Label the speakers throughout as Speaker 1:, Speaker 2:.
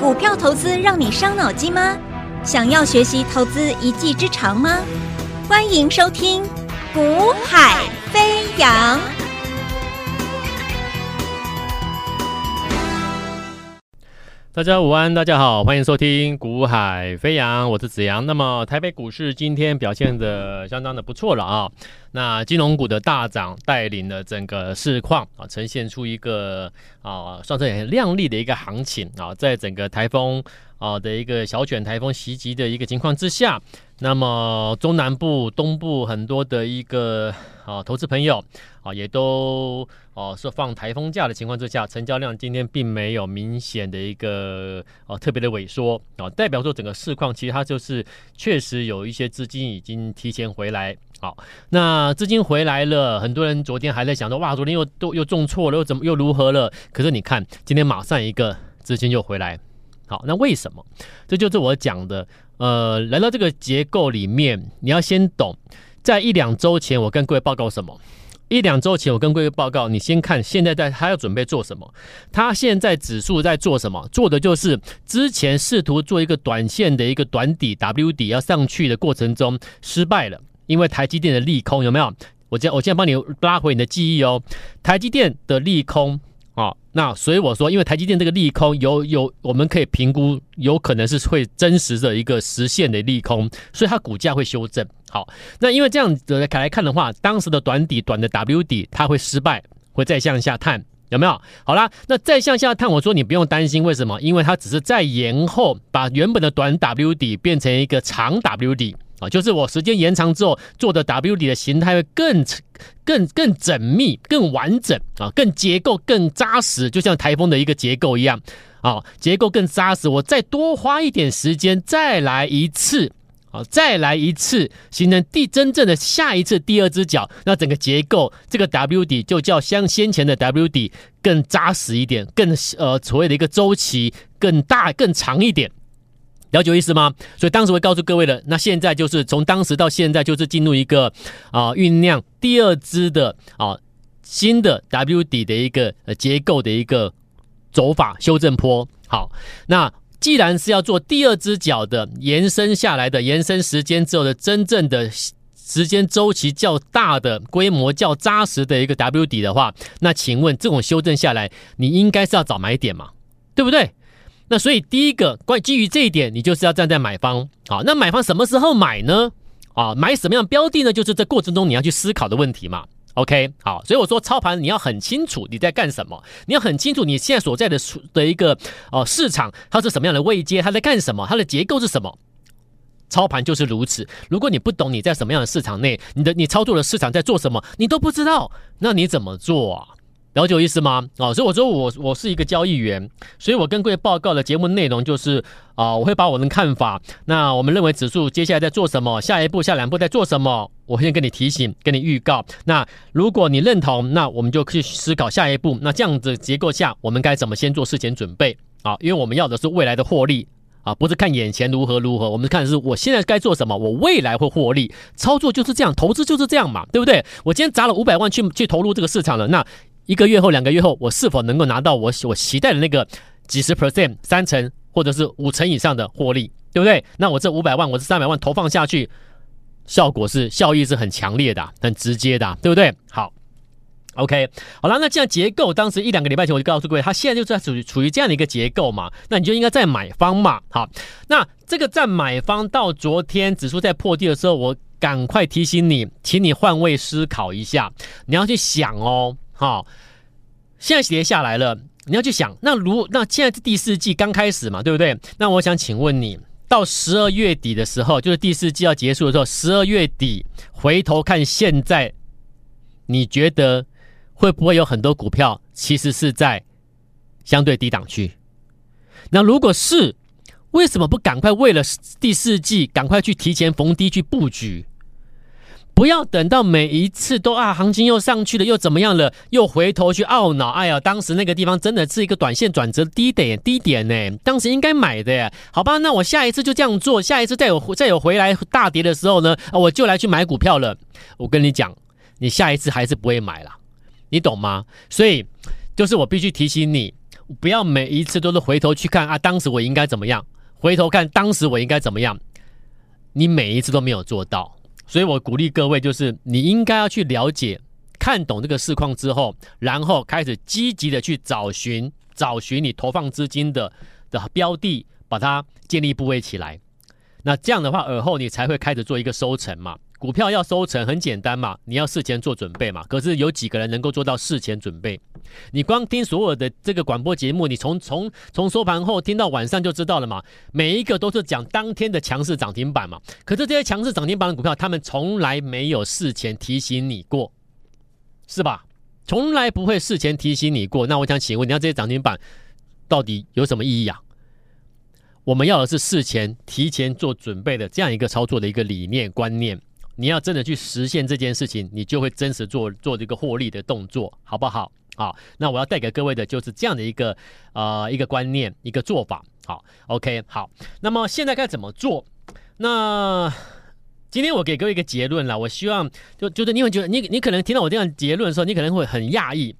Speaker 1: 股票投资让你伤脑筋吗？想要学习投资一技之长吗？欢迎收听《股海飞扬》。
Speaker 2: 大家午安，大家好，欢迎收听《股海飞扬》，我是子阳。那么台北股市今天表现的相当的不错了啊，那金融股的大涨带领了整个市况啊，呈现出一个啊，算是很亮丽的一个行情啊，在整个台风啊的一个小卷台风袭击的一个情况之下。那么中南部、东部很多的一个啊投资朋友啊，也都哦是放台风假的情况之下，成交量今天并没有明显的一个哦特别的萎缩啊，代表说整个市况其实它就是确实有一些资金已经提前回来。好，那资金回来了，很多人昨天还在想说，哇，昨天又都又中错了，又怎么又如何了？可是你看今天马上一个资金又回来。好，那为什么？这就是我讲的。呃，来到这个结构里面，你要先懂。在一两周前，我跟各位报告什么？一两周前，我跟各位报告，你先看现在在他要准备做什么？他现在指数在做什么？做的就是之前试图做一个短线的一个短底 W 底要上去的过程中失败了，因为台积电的利空有没有？我今我现在帮你拉回你的记忆哦，台积电的利空。啊、哦，那所以我说，因为台积电这个利空有有，我们可以评估有可能是会真实的一个实现的利空，所以它股价会修正。好，那因为这样子来看的话，当时的短底短的 W 底它会失败，会再向下探，有没有？好啦，那再向下探，我说你不用担心，为什么？因为它只是再延后，把原本的短 W 底变成一个长 W 底。就是我时间延长之后做的 W 底的形态会更、更、更缜密、更完整啊，更结构更扎实，就像台风的一个结构一样啊，结构更扎实。我再多花一点时间，再来一次啊，再来一次，形成第真正的下一次第二只脚，那整个结构这个 W 底就叫像先前的 W 底更扎实一点，更呃所谓的一个周期更大更长一点。了解意思吗？所以当时会告诉各位的，那现在就是从当时到现在，就是进入一个啊酝酿第二支的啊新的 W 底的一个呃结构的一个走法修正坡。好，那既然是要做第二只脚的延伸下来的延伸时间之后的真正的时间周期较大的规模较扎实的一个 W 底的话，那请问这种修正下来，你应该是要找买点嘛？对不对？那所以第一个关于基于这一点，你就是要站在买方。好，那买方什么时候买呢？啊，买什么样标的呢？就是这过程中你要去思考的问题嘛。OK，好，所以我说操盘你要很清楚你在干什么，你要很清楚你现在所在的的一个哦市场它是什么样的位阶，它在干什么，它的结构是什么。操盘就是如此。如果你不懂你在什么样的市场内，你的你操作的市场在做什么，你都不知道，那你怎么做啊？了解我意思吗？啊、所以我说我我是一个交易员，所以我跟各位报告的节目内容就是啊、我会把我的看法，那我们认为指数接下来在做什么，下一步、下两步在做什么，我先跟你提醒，跟你预告。那如果你认同，那我们就去思考下一步。那这样子结构下，我们该怎么先做事前准备啊？因为我们要的是未来的获利啊，不是看眼前如何如何，我们看是我现在该做什么，我未来会获利。操作就是这样，投资就是这样嘛，对不对？我今天砸了五百万去去投入这个市场了，那。一个月后、两个月后，我是否能够拿到我我期待的那个几十 percent、三成或者是五成以上的获利，对不对？那我这五百万，我这三百万投放下去，效果是效益是很强烈的、很直接的，对不对？好，OK，好了，那这样结构，当时一两个礼拜前我就告诉各位，它现在就在处于处于这样的一个结构嘛，那你就应该在买方嘛。好，那这个在买方到昨天指数在破地的时候，我赶快提醒你，请你换位思考一下，你要去想哦。好，现在跌下来了，你要去想，那如那现在是第四季刚开始嘛，对不对？那我想请问你，到十二月底的时候，就是第四季要结束的时候，十二月底回头看现在，你觉得会不会有很多股票其实是在相对低档区？那如果是，为什么不赶快为了第四季赶快去提前逢低去布局？不要等到每一次都啊，行情又上去了，又怎么样了，又回头去懊恼。哎呀，当时那个地方真的是一个短线转折低点，低点呢，当时应该买的呀。好吧，那我下一次就这样做，下一次再有再有回来大跌的时候呢，我就来去买股票了。我跟你讲，你下一次还是不会买了，你懂吗？所以就是我必须提醒你，不要每一次都是回头去看啊，当时我应该怎么样？回头看当时我应该怎么样？你每一次都没有做到，所以我鼓励各位，就是你应该要去了解、看懂这个市况之后，然后开始积极的去找寻、找寻你投放资金的的标的，把它建立部位起来。那这样的话，而后你才会开始做一个收成嘛。股票要收成很简单嘛，你要事前做准备嘛。可是有几个人能够做到事前准备？你光听所有的这个广播节目，你从从从收盘后听到晚上就知道了嘛。每一个都是讲当天的强势涨停板嘛。可是这些强势涨停板的股票，他们从来没有事前提醒你过，是吧？从来不会事前提醒你过。那我想请问，你要这些涨停板到底有什么意义啊？我们要的是事前提前做准备的这样一个操作的一个理念观念。你要真的去实现这件事情，你就会真实做做这个获利的动作，好不好？好，那我要带给各位的就是这样的一个呃一个观念，一个做法。好，OK，好。那么现在该怎么做？那今天我给各位一个结论了。我希望就就是你会觉得你你可能听到我这样结论的时候，你可能会很讶异。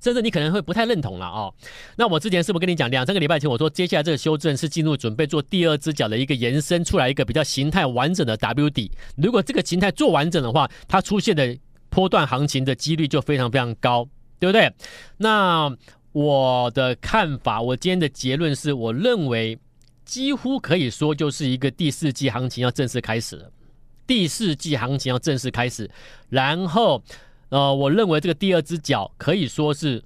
Speaker 2: 甚至你可能会不太认同了哦。那我之前是不是跟你讲，两三个礼拜前我说，接下来这个修正是进入准备做第二只脚的一个延伸出来一个比较形态完整的 W 底。如果这个形态做完整的话，它出现的波段行情的几率就非常非常高，对不对？那我的看法，我今天的结论是我认为几乎可以说就是一个第四季行情要正式开始了。第四季行情要正式开始，然后。呃，我认为这个第二只脚可以说是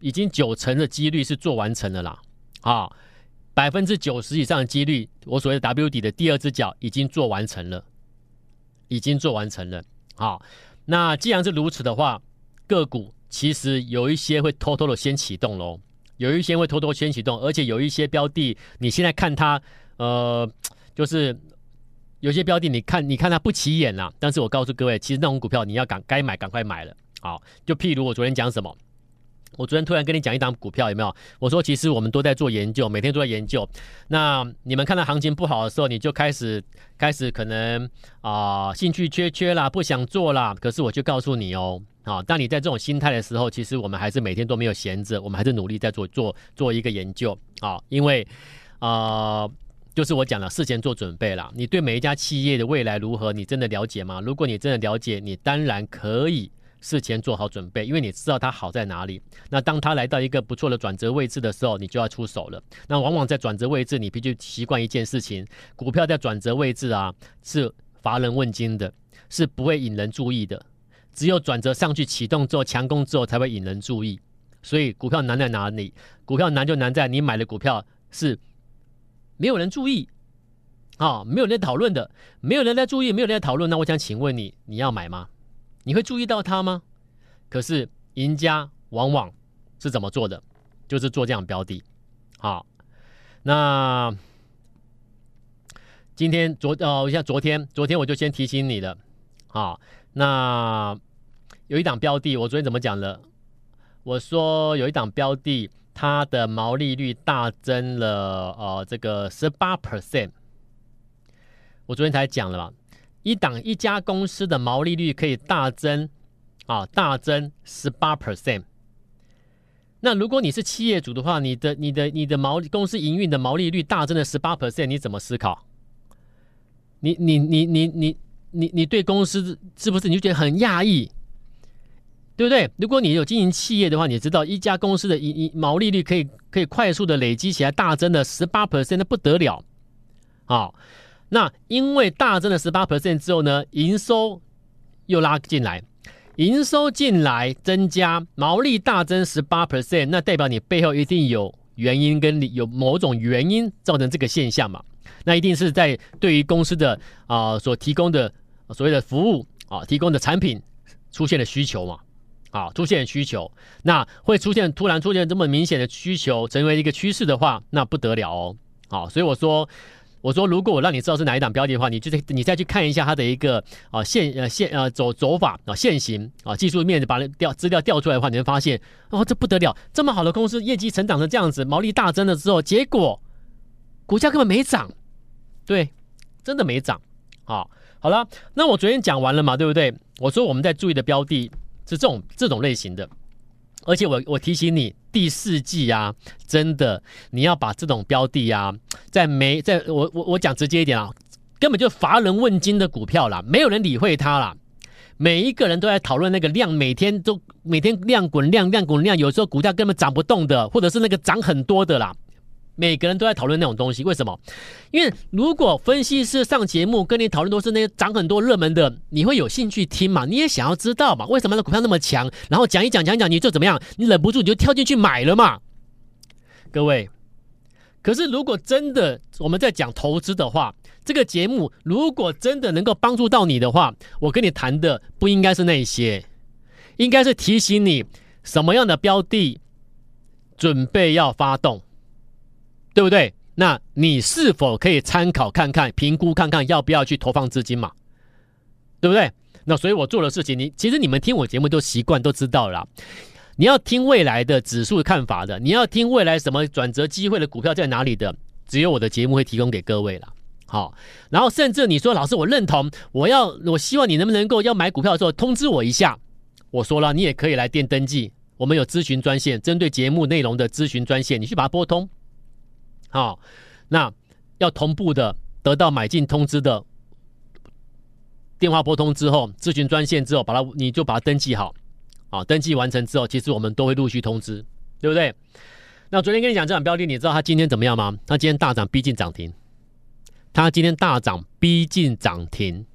Speaker 2: 已经九成的几率是做完成了啦，啊，百分之九十以上的几率，我所谓的 W 底的第二只脚已经做完成了，已经做完成了。好，那既然是如此的话，个股其实有一些会偷偷的先启动喽，有一些会偷偷先启动，而且有一些标的，你现在看它，呃，就是。有些标的，你看，你看它不起眼啦。但是我告诉各位，其实那种股票你要赶该买，赶快买了。好，就譬如我昨天讲什么，我昨天突然跟你讲一档股票，有没有？我说其实我们都在做研究，每天都在研究。那你们看到行情不好的时候，你就开始开始可能啊、兴趣缺缺啦，不想做啦。可是我就告诉你哦，啊，当你在这种心态的时候，其实我们还是每天都没有闲着，我们还是努力在做做做一个研究啊，因为啊。就是我讲了，事前做准备了。你对每一家企业的未来如何，你真的了解吗？如果你真的了解，你当然可以事前做好准备，因为你知道它好在哪里。那当它来到一个不错的转折位置的时候，你就要出手了。那往往在转折位置，你必须习惯一件事情：股票在转折位置啊，是乏人问津的，是不会引人注意的。只有转折上去启动之后，强攻之后才会引人注意。所以股票难在哪里？股票难就难在你买的股票是。没有人注意，啊、没有人在讨论的，没有人在注意，没有人在讨论。那我想请问你，你要买吗？你会注意到它吗？可是赢家往往是怎么做的？就是做这样标的。好，那今天昨哦，像昨天，昨天我就先提醒你了。好，那有一档标的，我昨天怎么讲的？我说有一档标的。它的毛利率大增了，呃，这个十八 percent。我昨天才讲了嘛，一档一家公司的毛利率可以大增，啊，大增十八 percent。那如果你是企业主的话，你的、你的、你的毛公司营运的毛利率大增了十八 percent，你怎么思考？你、你、你、你、你、你、你对公司是不是你就觉得很讶异？对不对？如果你有经营企业的话，你知道一家公司的一一毛利率可以可以快速的累积起来，大增了十八 percent，那不得了。好，那因为大增了十八 percent 之后呢，营收又拉进来，营收进来增加，毛利大增十八 percent，那代表你背后一定有原因跟有某种原因造成这个现象嘛？那一定是在对于公司的啊、所提供的所谓的服务啊、提供的产品出现了需求嘛？啊，出现需求，那会出现突然出现这么明显的需求，成为一个趋势的话，那不得了哦。好，所以我说，我说如果我让你知道是哪一档标的的话，你就你再去看一下它的一个啊线呃线呃走走法啊现行啊技术面把它调资料调出来的话，你会发现哦，这不得了，这么好的公司业绩成长成这样子，毛利大增了之后，结果股价根本没涨，对，真的没涨。好，好了，那我昨天讲完了嘛，对不对？我说我们在注意的标的。是这种这种类型的，而且我我提醒你，第四季啊，真的你要把这种标的啊，在没在我我我讲直接一点啊，根本就乏人问津的股票啦，没有人理会它啦。每一个人都在讨论那个量，每天都每天量滚量量滚量，有时候股价根本涨不动的，或者是那个涨很多的啦。每个人都在讨论那种东西，为什么？因为如果分析师上节目跟你讨论都是那些涨很多热门的，你会有兴趣听嘛？你也想要知道嘛？为什么那股票那么强？然后讲一讲讲一讲，你就怎么样？你忍不住你就跳进去买了嘛？各位，可是如果真的我们在讲投资的话，这个节目如果真的能够帮助到你的话，我跟你谈的不应该是那些，应该是提醒你什么样的标的准备要发动。对不对？那你是否可以参考看看、评估看看要不要去投放资金嘛？对不对？那所以我做的事情，你其实你们听我节目都习惯都知道了。你要听未来的指数看法的，你要听未来什么转折机会的股票在哪里的，只有我的节目会提供给各位了。好，然后甚至你说老师，我认同，我要我希望你能不能够要买股票的时候通知我一下。我说了，你也可以来电登记，我们有咨询专线，针对节目内容的咨询专线，你去把它拨通。好、哦，那要同步的得到买进通知的电话拨通之后，咨询专线之后，把它你就把它登记好，啊、登记完成之后，其实我们都会陆续通知，对不对？那昨天跟你讲这档标的，你知道它今天怎么样吗？它今天大涨，逼近涨停。它今天大涨，逼近涨停。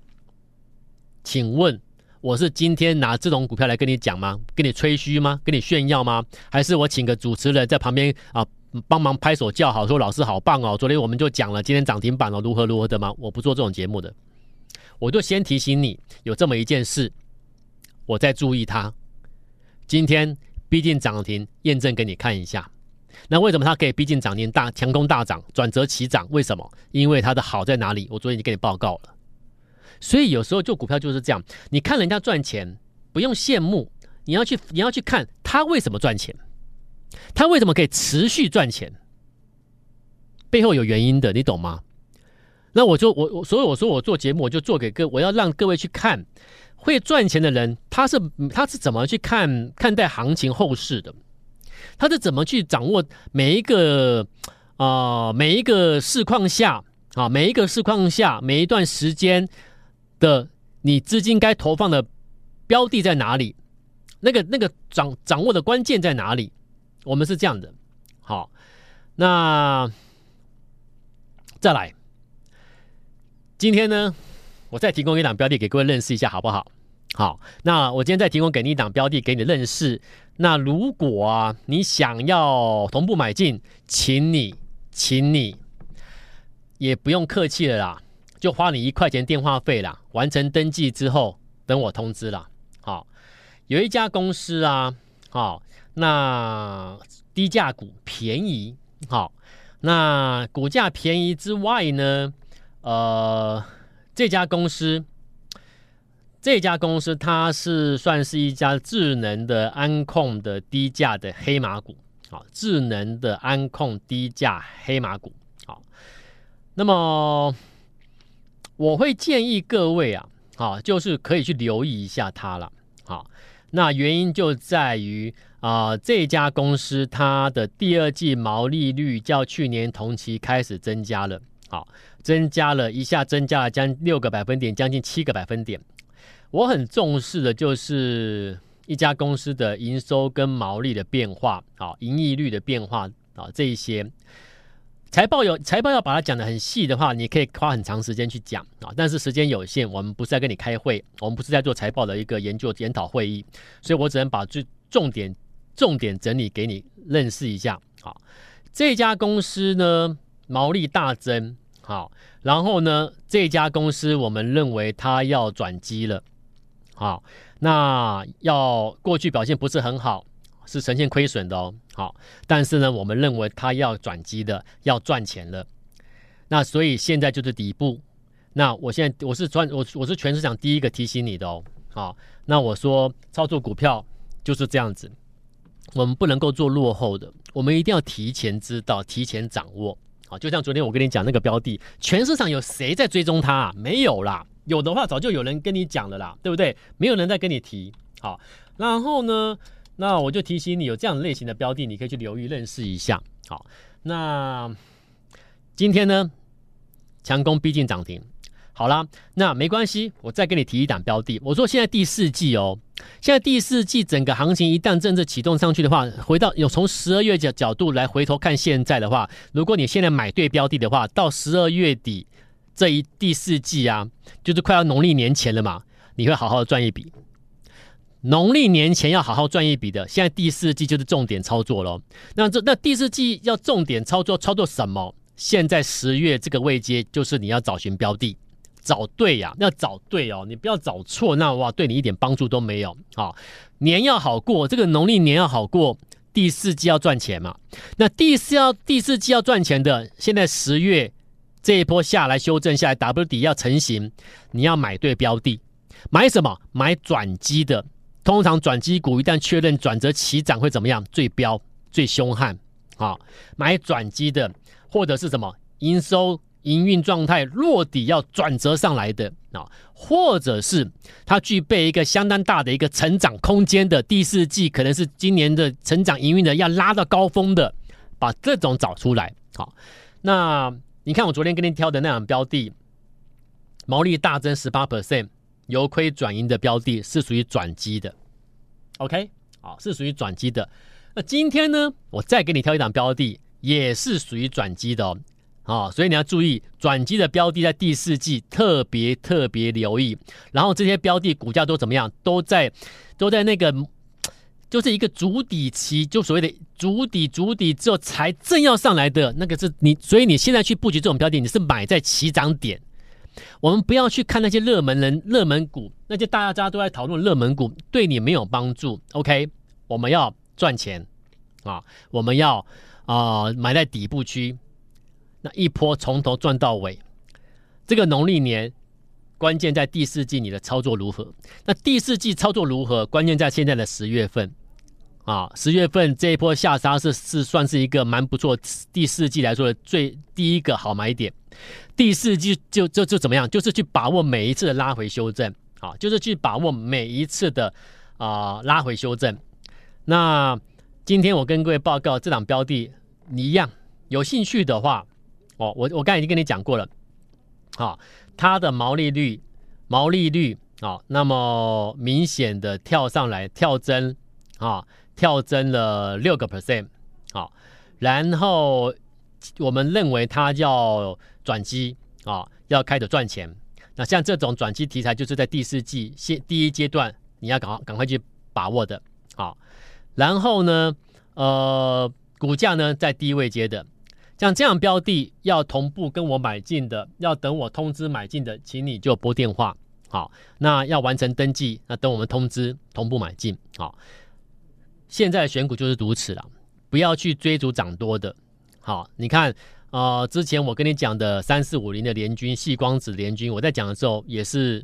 Speaker 2: 请问我是今天拿这种股票来跟你讲吗？跟你吹嘘吗？跟你炫耀吗？还是我请个主持人在旁边啊？帮忙拍手叫好，说老师好棒哦！昨天我们就讲了，今天涨停板哦，如何如何的吗？我不做这种节目的，我就先提醒你有这么一件事，我在注意它。今天逼近涨停，验证给你看一下。那为什么它可以逼近涨停大强攻大涨，转折起涨？为什么？因为它的好在哪里？我昨天已经给你报告了。所以有时候做股票就是这样，你看人家赚钱，不用羡慕，你要去你要去看他为什么赚钱。他为什么可以持续赚钱？背后有原因的，你懂吗？那我就我我所以我说我做节目，我就做给各，我要让各位去看会赚钱的人，他是他是怎么去看看待行情后市的？他是怎么去掌握每一个啊、每一个市况下啊每一个市况下每一段时间的你资金该投放的标的在哪里？那个那个掌掌握的关键在哪里？我们是这样的，好，那再来，今天呢，我再提供一档标的给各位认识一下，好不好？好，那我今天再提供给你一档标的给你认识。那如果啊，你想要同步买进，请你，请你也不用客气了啦，就花你一块钱电话费啦，完成登记之后，等我通知了。好，有一家公司啊，好。那低价股便宜，好，那股价便宜之外呢，呃，这家公司，这家公司它是算是一家智能的安控的低价的黑马股，好，智能的安控低价黑马股，好，那么我会建议各位啊，好，就是可以去留意一下它了，那原因就在于。啊、这家公司它的第二季毛利率较去年同期开始增加了，好，增加了一下，增加了将六个百分点，将近七个百分点。我很重视的就是一家公司的营收跟毛利的变化，好，盈利率的变化啊，这一些财报有财报要把它讲得很细的话，你可以花很长时间去讲啊，但是时间有限，我们不是在跟你开会，我们不是在做财报的一个研究研讨会议，所以我只能把最重点。重点整理给你认识一下，好，这家公司呢毛利大增，好，然后呢这家公司我们认为它要转机了，好，那要过去表现不是很好，是呈现亏损的哦，好，但是呢我们认为它要转机的，要赚钱了，那所以现在就是底部，那我现在我是专我我是全市场第一个提醒你的哦，好，那我说操作股票就是这样子。我们不能够做落后的，我们一定要提前知道、提前掌握。好，就像昨天我跟你讲那个标的，全市场有谁在追踪它啊？没有啦，有的话早就有人跟你讲了啦，对不对？没有人在跟你提。好，然后呢，那我就提醒你，有这样类型的标的，你可以去留意认识一下。好，那今天呢，强攻逼近涨停。好啦，那没关系，我再给你提一档标的。我说现在第四季哦，现在第四季整个行情一旦政策启动上去的话，回到有从十二月角角度来回头看现在的话，如果你现在买对标的的话，到十二月底这一第四季啊，就是快要农历年前了嘛，你会好好的赚一笔。农历年前要好好赚一笔的，现在第四季就是重点操作喽。那这那第四季要重点操作，操作什么？现在十月这个位阶，就是你要找寻标的。找对呀、要找对哦，你不要找错，那哇，对你一点帮助都没有。好，年要好过，这个农历年要好过，第四季要赚钱嘛。那第四要第四季要赚钱的，现在十月这一波下来修正下来，W 底要成型，你要买对标的，买什么？买转机的。通常转机股一旦确认转折起涨会怎么样？最彪最凶悍。啊，买转机的，或者是什么营收？营运状态落底要转折上来的啊，或者是它具备一个相当大的一个成长空间的第四季，可能是今年的成长营运的要拉到高峰的，把这种找出来。好，那你看我昨天跟你挑的那两标的，毛利大增十八 percent，由亏转盈的标的是属于转机的。OK，好，是属于转机的。那今天呢，我再给你挑一档标的，也是属于转机的哦。啊、所以你要注意转机的标的，在第四季特别特别留意。然后这些标的股价都怎么样？都在都在那个，就是一个筑底期，就所谓的筑底筑底之后才正要上来的那个是你。所以你现在去布局这种标的，你是买在起涨点。我们不要去看那些热门人、热门股，那些大家都在讨论热门股，对你没有帮助。OK，我们要赚钱啊，我们要啊、呃、买在底部区。那一波从头赚到尾，这个农历年关键在第四季你的操作如何？那第四季操作如何？关键在现在的十月份啊，十月份这一波下杀是是算是一个蛮不错，第四季来说的最第一个好买点。第四季就就就怎么样？就是去把握每一次的拉回修正啊，就是去把握每一次的啊拉回修正。那今天我跟各位报告这档标的，你一样有兴趣的话。哦，我我刚才已经跟你讲过了，啊，它的毛利率，毛利率啊，那么明显的跳上来，跳增啊，跳增了六个 percent，好，然后我们认为它要转机啊，要开始赚钱。那像这种转机题材，就是在第四季先第一阶段，你要赶赶快去把握的，好，然后呢，呃，股价呢在低位接的。像这样标的要同步跟我买进的，要等我通知买进的，请你就拨电话。好，那要完成登记，那等我们通知同步买进。好，现在选股就是如此了，不要去追逐涨多的。好，你看，呃，之前我跟你讲的三四五零的联军、细光子联军，我在讲的时候也是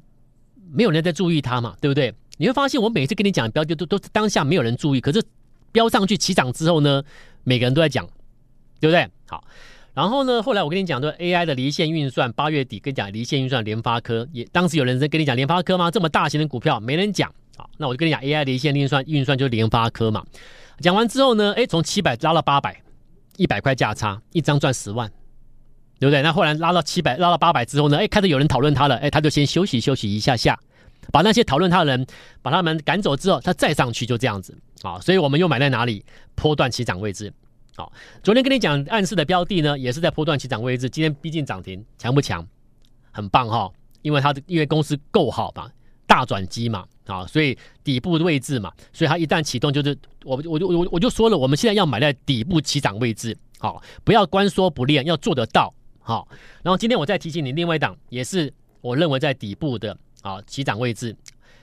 Speaker 2: 没有人在注意它嘛，对不对？你会发现我每次跟你讲的标的都都是当下没有人注意，可是标上去起涨之后呢，每个人都在讲。对不对？好，然后呢，后来我跟你讲，说 AI 的离线运算，八月底跟你讲离线运算，联发科也当时有人在跟你讲联发科吗？这么大型的股票没人讲。好，那我就跟你讲 AI 离线运算，运算就是联发科嘛。讲完之后呢，哎，从七百拉到八百，一百块价差，一张赚十万，对不对？那后来拉到七百，拉到八百之后呢，哎，开始有人讨论它了，哎，他就先休息休息一下下，把那些讨论他的人把他们赶走之后，他再上去就这样子。好，所以我们又买在哪里？波段起涨位置。好，昨天跟你讲暗示的标的呢，也是在波段起涨位置。今天逼近涨停，强不强？很棒哈，因为它的因为公司够好嘛，大转机嘛，啊，所以底部的位置嘛，所以它一旦启动，就是我我就我我就说了，我们现在要买在底部起涨位置，好，不要光说不练，要做得到，好。然后今天我再提醒你，另外一档也是我认为在底部的啊起涨位置，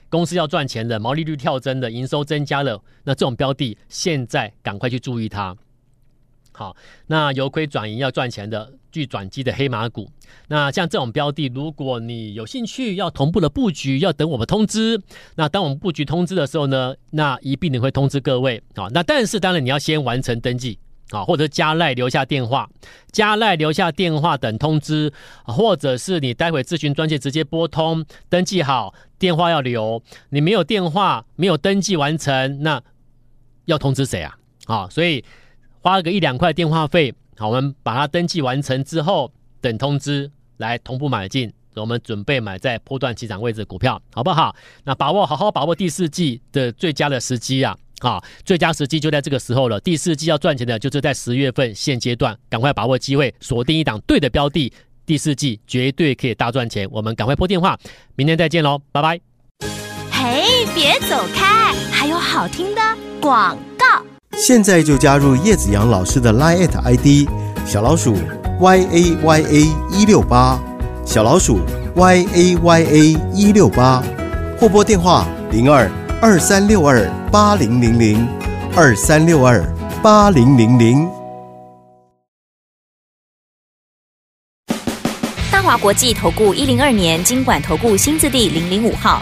Speaker 2: 公司要赚钱的，毛利率跳增的，营收增加了，那这种标的现在赶快去注意它。好，那由亏转盈要赚钱的具转机的黑马股，那像这种标的，如果你有兴趣要同步的布局，要等我们通知。那当我们布局通知的时候呢，那一并你会通知各位。啊，那但是当然你要先完成登记，啊，或者加赖留下电话，加赖留下电话等通知，或者是你待会咨询专线直接拨通登记好，电话要留。你没有电话，没有登记完成，那要通知谁啊？啊，所以花个一两块电话费，好，我们把它登记完成之后，等通知来同步买进。我们准备买在波段起涨位置的股票，好不好？那把握好好把握第四季的最佳的时机啊！啊，最佳时机就在这个时候了。第四季要赚钱的，就是在十月份现阶段，赶快把握机会，锁定一档对的标的，第四季绝对可以大赚钱。我们赶快拨电话，明天再见喽，拜拜。
Speaker 1: 嘿，别走开，还有好听的广。
Speaker 3: 现在就加入叶子阳老师的 Line ID 小老鼠 y a y a 一六八。小老鼠 y a y a 一六八，或拨电话零二二三六二八零零零二三六二八零零零。
Speaker 4: 大华国际投顾一零二年经管投顾新字第零零五号。